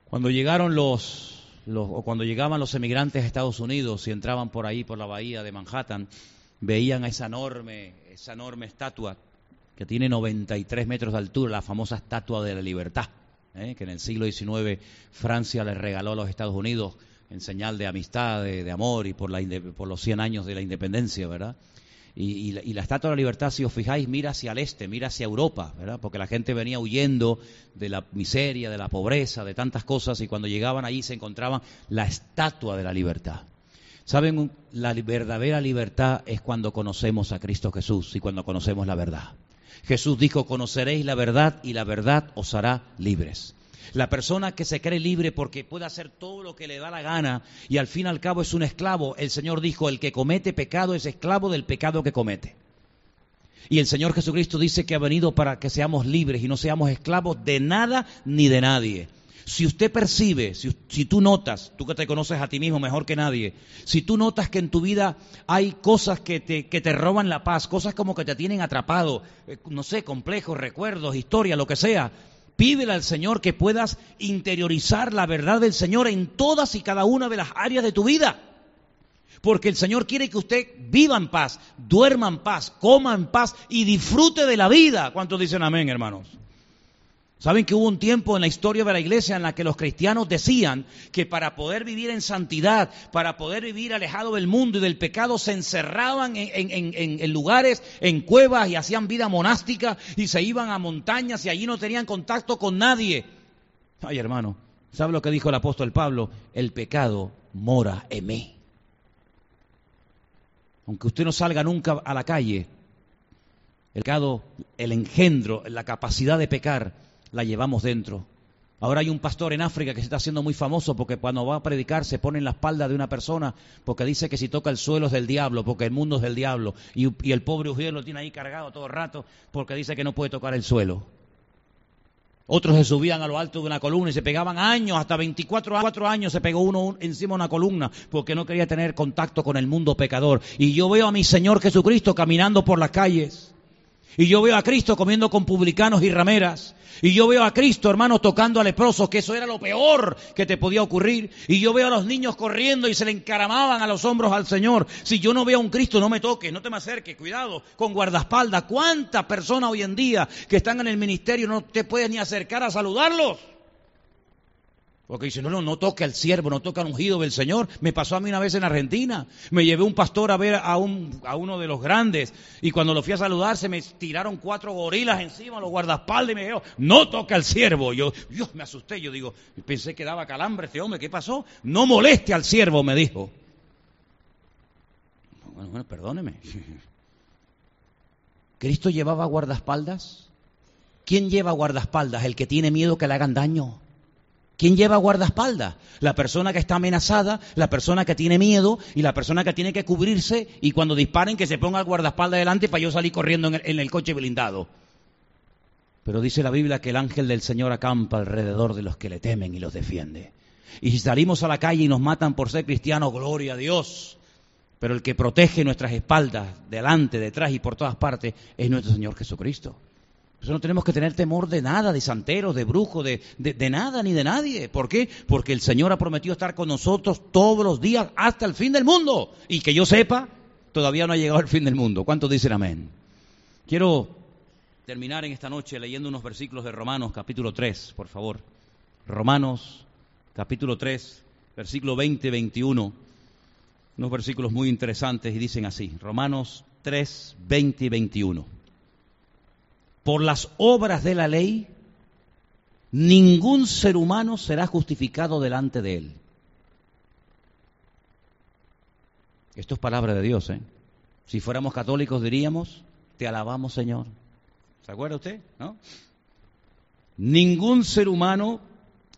Cuando llegaron los, o cuando llegaban los emigrantes a Estados Unidos y entraban por ahí por la bahía de Manhattan, veían a esa enorme, esa enorme estatua que tiene 93 metros de altura, la famosa estatua de la libertad, ¿eh? que en el siglo XIX Francia le regaló a los Estados Unidos en señal de amistad, de, amor y por, la, por los 100 años de la independencia, ¿verdad? Y, la, Estatua de la Libertad, si os fijáis, mira hacia el este, mira hacia Europa, ¿verdad? Porque la gente venía huyendo de la miseria, de la pobreza, de tantas cosas, y cuando llegaban allí se encontraban la Estatua de la Libertad. ¿Saben? La verdadera libertad es cuando conocemos a Cristo Jesús y cuando conocemos la verdad. Jesús dijo, conoceréis la verdad y la verdad os hará libres. La persona que se cree libre porque puede hacer todo lo que le da la gana y al fin y al cabo es un esclavo. El Señor dijo, el que comete pecado es esclavo del pecado que comete. Y el Señor Jesucristo dice que ha venido para que seamos libres y no seamos esclavos de nada ni de nadie. Si usted percibe, si, tú notas, tú que te conoces a ti mismo mejor que nadie, si tú notas que en tu vida hay cosas que te, que te roban la paz, cosas como que te tienen atrapado, eh, no sé, complejos, recuerdos, historia, lo que sea, Pídele al Señor que puedas interiorizar la verdad del Señor en todas y cada una de las áreas de tu vida. Porque el Señor quiere que usted viva en paz, duerma en paz, coma en paz y disfrute de la vida. ¿Cuántos dicen amén, hermanos? Saben que hubo un tiempo en la historia de la iglesia en la que los cristianos decían que para poder vivir en santidad, para poder vivir alejado del mundo y del pecado, se encerraban en, lugares, en cuevas y hacían vida monástica y se iban a montañas y allí no tenían contacto con nadie. Ay, hermano, ¿sabe lo que dijo el apóstol Pablo? El pecado mora en mí. Aunque usted no salga nunca a la calle, el pecado, el engendro, la capacidad de pecar, la llevamos dentro. Ahora hay un pastor en África que se está haciendo muy famoso porque cuando va a predicar se pone en la espalda de una persona porque dice que si toca el suelo es del diablo, porque el mundo es del diablo. Y, el pobre judío lo tiene ahí cargado todo el rato porque dice que no puede tocar el suelo. Otros se subían a lo alto de una columna y se pegaban años, hasta 24 años se pegó uno encima de una columna porque no quería tener contacto con el mundo pecador. Y yo veo a mi Señor Jesucristo caminando por las calles. Y yo veo a Cristo comiendo con publicanos y rameras. Y yo veo a Cristo, hermano, tocando a leprosos, que eso era lo peor que te podía ocurrir. Y yo veo a los niños corriendo y se le encaramaban a los hombros al Señor. Si yo no veo a un Cristo, no me toques, no te me acerques, cuidado, con guardaespaldas. ¿Cuántas personas hoy en día que están en el ministerio no te puedes ni acercar a saludarlos? Porque dice, no, no, no toca al siervo, no toca al ungido del Señor. Me pasó a mí una vez en Argentina. Me llevé un pastor a ver a, un, a uno de los grandes. Y cuando lo fui a saludar, se me tiraron cuatro gorilas encima, los guardaespaldas, y me dijo, no toca al siervo. Yo, Dios, me asusté. Yo digo, pensé que daba calambre este hombre. ¿Qué pasó? No moleste al siervo, me dijo. Bueno, bueno, perdóneme. ¿Cristo llevaba guardaespaldas? ¿Quién lleva guardaespaldas? El que tiene miedo que le hagan daño. ¿Quién lleva guardaespaldas? La persona que está amenazada, la persona que tiene miedo y la persona que tiene que cubrirse y cuando disparen que se ponga guardaespaldas delante para yo salir corriendo en el coche blindado. Pero dice la Biblia que el ángel del Señor acampa alrededor de los que le temen y los defiende. Y si salimos a la calle y nos matan por ser cristianos, gloria a Dios. Pero el que protege nuestras espaldas, delante, detrás y por todas partes, es nuestro Señor Jesucristo. Eso no tenemos que tener temor de nada, de santeros, de brujos, de, de, nada ni de nadie. ¿Por qué? Porque el Señor ha prometido estar con nosotros todos los días hasta el fin del mundo. Y que yo sepa, todavía no ha llegado el fin del mundo. ¿Cuántos dicen amén? Quiero terminar en esta noche leyendo unos versículos de Romanos capítulo 3, por favor. Romanos capítulo 3, versículo 20, 21. Unos versículos muy interesantes y dicen así. Romanos 3, 20 y 21 por las obras de la ley, ningún ser humano será justificado delante de él. Esto es palabra de Dios, ¿eh? Si fuéramos católicos diríamos, te alabamos Señor. ¿Se acuerda usted? ¿No? Ningún ser humano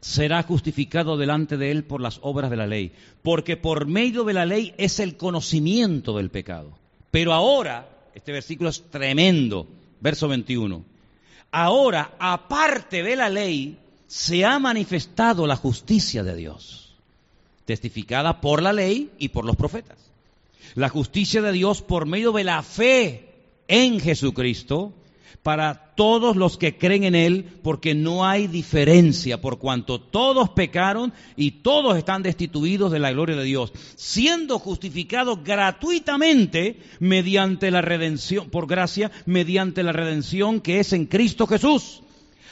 será justificado delante de él por las obras de la ley, porque por medio de la ley es el conocimiento del pecado. Pero ahora, este versículo es tremendo, verso 21. Ahora, aparte de la ley, se ha manifestado la justicia de Dios, testificada por la ley y por los profetas. La justicia de Dios por medio de la fe en Jesucristo para todos los que creen en Él, porque no hay diferencia, por cuanto todos pecaron y todos están destituidos de la gloria de Dios, siendo justificados gratuitamente mediante la redención, por gracia, mediante la redención que es en Cristo Jesús,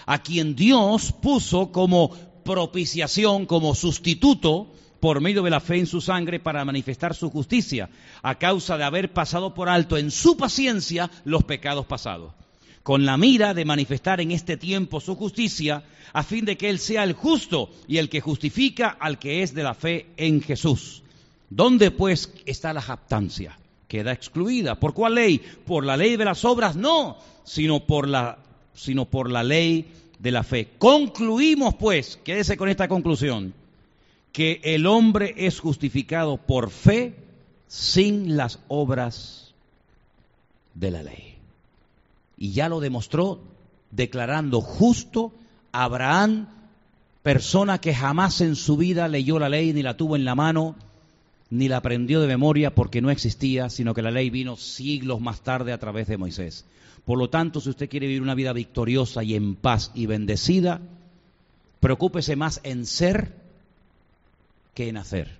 a quien Dios puso como propiciación, como sustituto, por medio de la fe en su sangre para manifestar su justicia, a causa de haber pasado por alto en su paciencia los pecados pasados con la mira de manifestar en este tiempo su justicia, a fin de que Él sea el justo y el que justifica al que es de la fe en Jesús. ¿Dónde pues está la jactancia? Queda excluida. ¿Por cuál ley? Por la ley de las obras, no, sino por la, sino por la ley de la fe. Concluimos pues, quédese con esta conclusión, que el hombre es justificado por fe sin las obras de la ley y ya lo demostró declarando justo Abraham, persona que jamás en su vida leyó la ley ni la tuvo en la mano, ni la aprendió de memoria porque no existía, sino que la ley vino siglos más tarde a través de Moisés. Por lo tanto, si usted quiere vivir una vida victoriosa y en paz y bendecida, preocúpese más en ser que en hacer.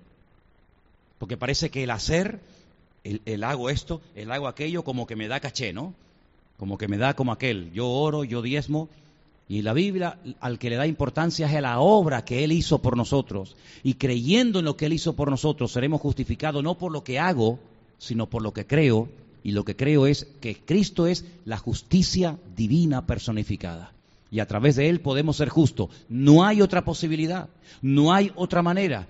Porque parece que el hacer, el, hago esto, el hago aquello, como que me da caché, ¿no? Como que me da como aquel. Yo oro, yo diezmo. Y la Biblia al que le da importancia es a la obra que Él hizo por nosotros. Y creyendo en lo que Él hizo por nosotros, seremos justificados no por lo que hago, sino por lo que creo. Y lo que creo es que Cristo es la justicia divina personificada. Y a través de Él podemos ser justos. No hay otra posibilidad, no hay otra manera.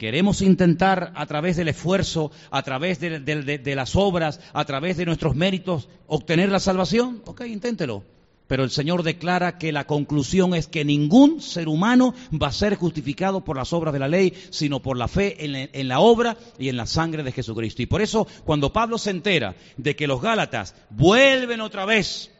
Queremos intentar a través del esfuerzo, a través de, las obras, a través de nuestros méritos, obtener la salvación. Ok, inténtelo. Pero el Señor declara que la conclusión es que ningún ser humano va a ser justificado por las obras de la ley, sino por la fe en la obra y en la sangre de Jesucristo. Y por eso, cuando Pablo se entera de que los Gálatas vuelven otra vez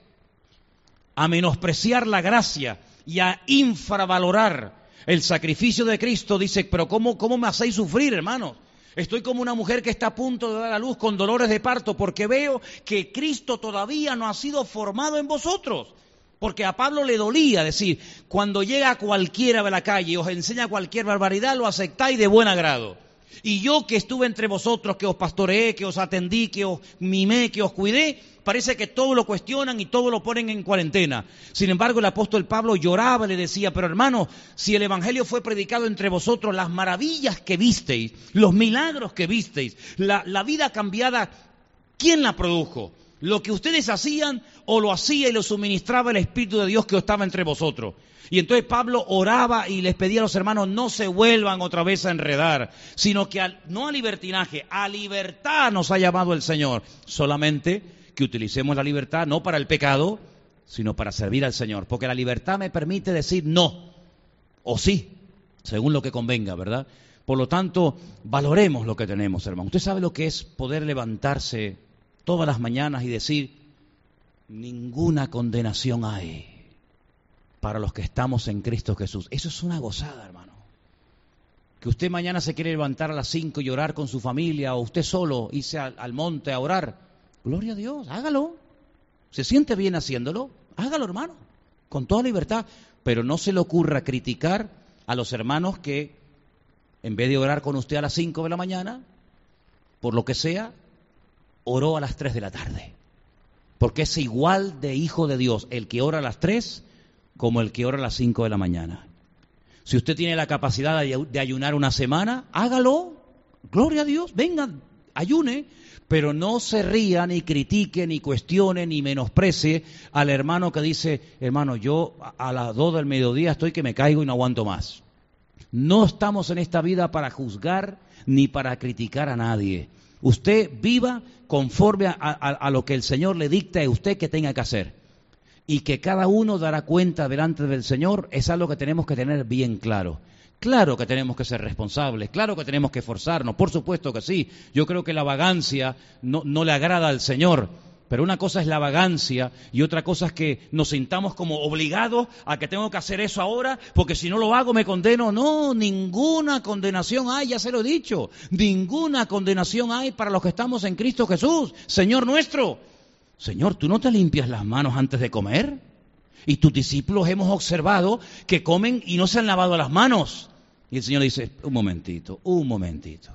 a menospreciar la gracia y a infravalorar el sacrificio de Cristo dice, pero ¿cómo, cómo me hacéis sufrir, hermanos? Estoy como una mujer que está a punto de dar a luz con dolores de parto porque veo que Cristo todavía no ha sido formado en vosotros. Porque a Pablo le dolía decir, cuando llega cualquiera de la calle y os enseña cualquier barbaridad, lo aceptáis de buen agrado. Y yo que estuve entre vosotros, que os pastoreé, que os atendí, que os mimé, que os cuidé, parece que todo lo cuestionan y todo lo ponen en cuarentena. Sin embargo, el apóstol Pablo lloraba le decía, pero hermano, si el Evangelio fue predicado entre vosotros, las maravillas que visteis, los milagros que visteis, la vida cambiada, ¿quién la produjo? ¿Lo que ustedes hacían o lo hacía y lo suministraba el Espíritu de Dios que estaba entre vosotros? Y entonces Pablo oraba y les pedía a los hermanos no se vuelvan otra vez a enredar, sino que no a libertinaje, a libertad nos ha llamado el Señor. Solamente que utilicemos la libertad no para el pecado, sino para servir al Señor. Porque la libertad me permite decir no o sí, según lo que convenga, ¿verdad? Por lo tanto, valoremos lo que tenemos, hermano. Usted sabe lo que es poder levantarse todas las mañanas y decir, ninguna condenación hay para los que estamos en Cristo Jesús. Eso es una gozada, hermano. Que usted mañana se quiere levantar a las cinco y orar con su familia, o usted solo irse al, monte a orar. Gloria a Dios, hágalo. ¿Se siente bien haciéndolo? Hágalo, hermano, con toda libertad. Pero no se le ocurra criticar a los hermanos que, en vez de orar con usted a las cinco de la mañana, por lo que sea, oró a las tres de la tarde. Porque es igual de hijo de Dios el que ora a las tres como el que ora a las 5 de la mañana. Si usted tiene la capacidad de ayunar una semana, hágalo. Gloria a Dios, venga, ayune, pero no se ría, ni critique, ni cuestione, ni menosprecie al hermano que dice, hermano, yo a las 2 del mediodía estoy que me caigo y no aguanto más. No estamos en esta vida para juzgar ni para criticar a nadie. Usted viva conforme a, lo que el Señor le dicta a usted que tenga que hacer y que cada uno dará cuenta delante del Señor es algo que tenemos que tener bien claro. Claro que tenemos que ser responsables, claro que tenemos que esforzarnos, por supuesto que sí. Yo creo que la vagancia no, no le agrada al Señor, pero una cosa es la vagancia y otra cosa es que nos sintamos como obligados a que tengo que hacer eso ahora, porque si no lo hago me condeno. No, ninguna condenación hay, ya se lo he dicho. Ninguna condenación hay para los que estamos en Cristo Jesús, Señor nuestro. Señor, ¿tú no te limpias las manos antes de comer? Y tus discípulos hemos observado que comen y no se han lavado las manos. Y el Señor dice, un momentito, un momentito.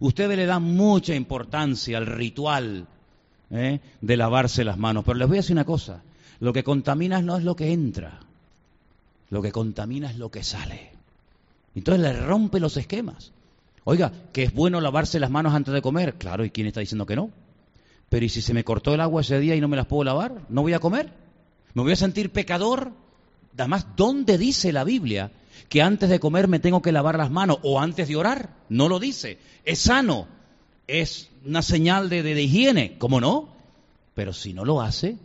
Ustedes le dan mucha importancia al ritual ¿eh? de lavarse las manos, pero les voy a decir una cosa, lo que contamina no es lo que entra, lo que contamina es lo que sale. Entonces le rompe los esquemas. Oiga, que es bueno lavarse las manos antes de comer. Claro, ¿y quién está diciendo que no? Pero ¿y si se me cortó el agua ese día y no me las puedo lavar? ¿No voy a comer? ¿Me voy a sentir pecador? Además, ¿dónde dice la Biblia que antes de comer me tengo que lavar las manos o antes de orar? No lo dice. Es sano. Es una señal de, de, higiene. ¿Cómo no? Pero si no lo hace,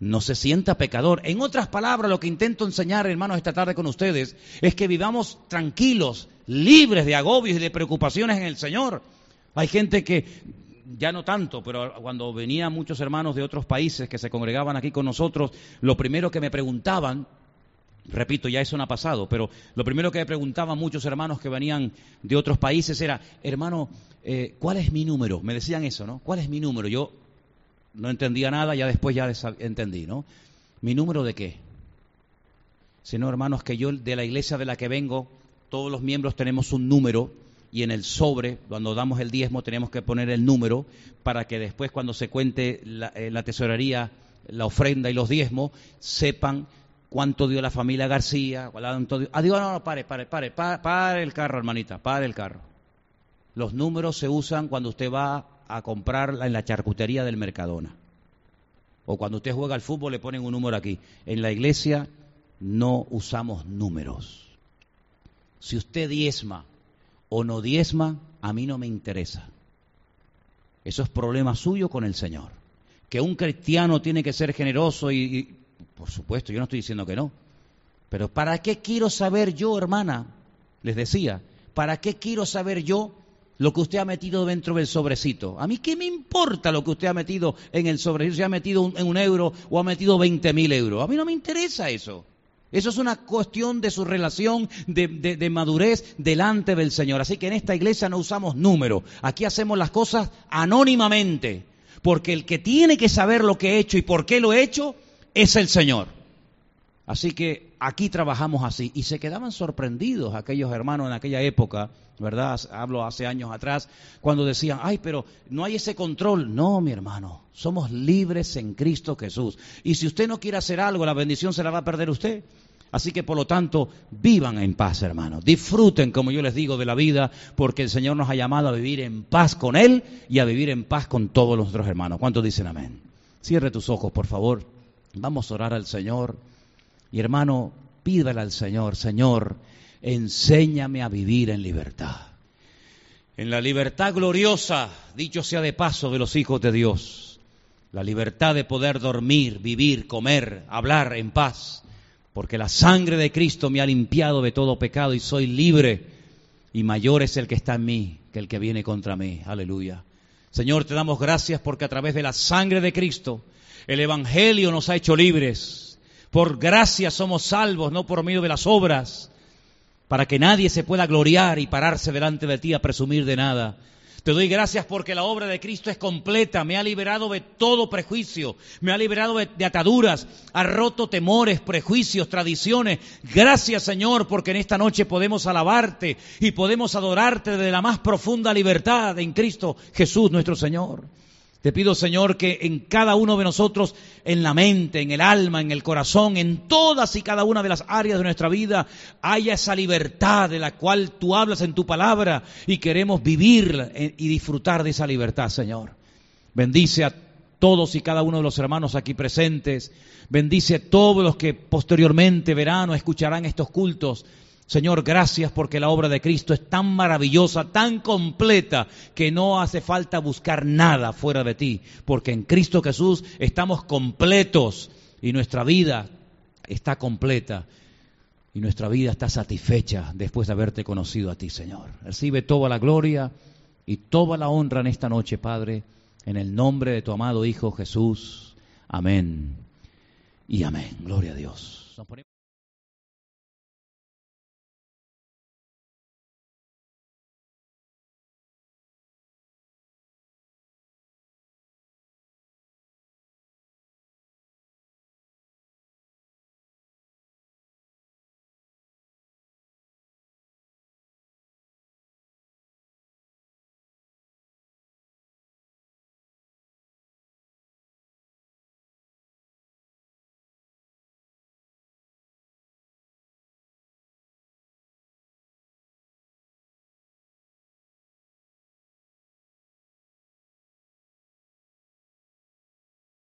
no se sienta pecador. En otras palabras, lo que intento enseñar, hermanos, esta tarde con ustedes, es que vivamos tranquilos, libres de agobios y de preocupaciones en el Señor. Hay gente que ya no tanto, pero cuando venían muchos hermanos de otros países que se congregaban aquí con nosotros, lo primero que me preguntaban, repito, ya eso no ha pasado, pero lo primero que me preguntaban muchos hermanos que venían de otros países era, hermano, eh, ¿cuál es mi número? Me decían eso, ¿no? ¿Cuál es mi número? Yo no entendía nada, ya después ya entendí, ¿no? ¿Mi número de qué? Sino, hermanos, que yo de la iglesia de la que vengo, todos los miembros tenemos un número y en el sobre, cuando damos el diezmo, tenemos que poner el número para que después cuando se cuente la, la tesorería la ofrenda y los diezmos, sepan cuánto dio la familia García, cuánto dio... Ah, digo, no, no, pare, pare, pare, pare, el carro, hermanita, pare el carro. Los números se usan cuando usted va a comprar en la charcutería del Mercadona. O cuando usted juega al fútbol le ponen un número aquí. En la iglesia no usamos números. Si usted diezma o no diezma, a mí no me interesa. Eso es problema suyo con el Señor. Que un cristiano tiene que ser generoso y por supuesto, yo no estoy diciendo que no. Pero ¿para qué quiero saber yo, hermana? Les decía, ¿para qué quiero saber yo lo que usted ha metido dentro del sobrecito. A mí qué me importa lo que usted ha metido en el sobrecito, si ha metido un, en un euro o ha metido 20 mil euros. A mí no me interesa eso. Eso es una cuestión de su relación de, de, de, madurez delante del Señor. Así que en esta iglesia no usamos números. Aquí hacemos las cosas anónimamente. Porque el que tiene que saber lo que he hecho y por qué lo he hecho es el Señor. Así que aquí trabajamos así. Y se quedaban sorprendidos aquellos hermanos en aquella época, ¿verdad? Hablo hace años atrás, cuando decían, ay, pero no hay ese control. No, mi hermano, somos libres en Cristo Jesús. Y si usted no quiere hacer algo, la bendición se la va a perder usted. Así que por lo tanto, vivan en paz, hermanos. Disfruten, como yo les digo, de la vida, porque el Señor nos ha llamado a vivir en paz con Él y a vivir en paz con todos nuestros hermanos. ¿Cuántos dicen amén? Cierre tus ojos, por favor. Vamos a orar al Señor. Y hermano, pídale al Señor, Señor, enséñame a vivir en libertad. En la libertad gloriosa, dicho sea de paso, de los hijos de Dios. La libertad de poder dormir, vivir, comer, hablar en paz. Porque la sangre de Cristo me ha limpiado de todo pecado y soy libre. Y mayor es el que está en mí que el que viene contra mí. Aleluya. Señor, te damos gracias porque a través de la sangre de Cristo el Evangelio nos ha hecho libres. Por gracia somos salvos, no por medio de las obras, para que nadie se pueda gloriar y pararse delante de ti a presumir de nada. Te doy gracias porque la obra de Cristo es completa, me ha liberado de todo prejuicio, me ha liberado de, ataduras, ha roto temores, prejuicios, tradiciones. Gracias Señor porque en esta noche podemos alabarte y podemos adorarte de la más profunda libertad en Cristo Jesús nuestro Señor. Te pido, Señor, que en cada uno de nosotros, en la mente, en el alma, en el corazón, en todas y cada una de las áreas de nuestra vida, haya esa libertad de la cual tú hablas en tu palabra y queremos vivir y disfrutar de esa libertad, Señor. Bendice a todos y cada uno de los hermanos aquí presentes. Bendice a todos los que posteriormente verán o escucharán estos cultos. Señor, gracias porque la obra de Cristo es tan maravillosa, tan completa, que no hace falta buscar nada fuera de ti, porque en Cristo Jesús estamos completos y nuestra vida está completa y nuestra vida está satisfecha después de haberte conocido a ti, Señor. Recibe toda la gloria y toda la honra en esta noche, Padre, en el nombre de tu amado Hijo Jesús. Amén y amén. Gloria a Dios.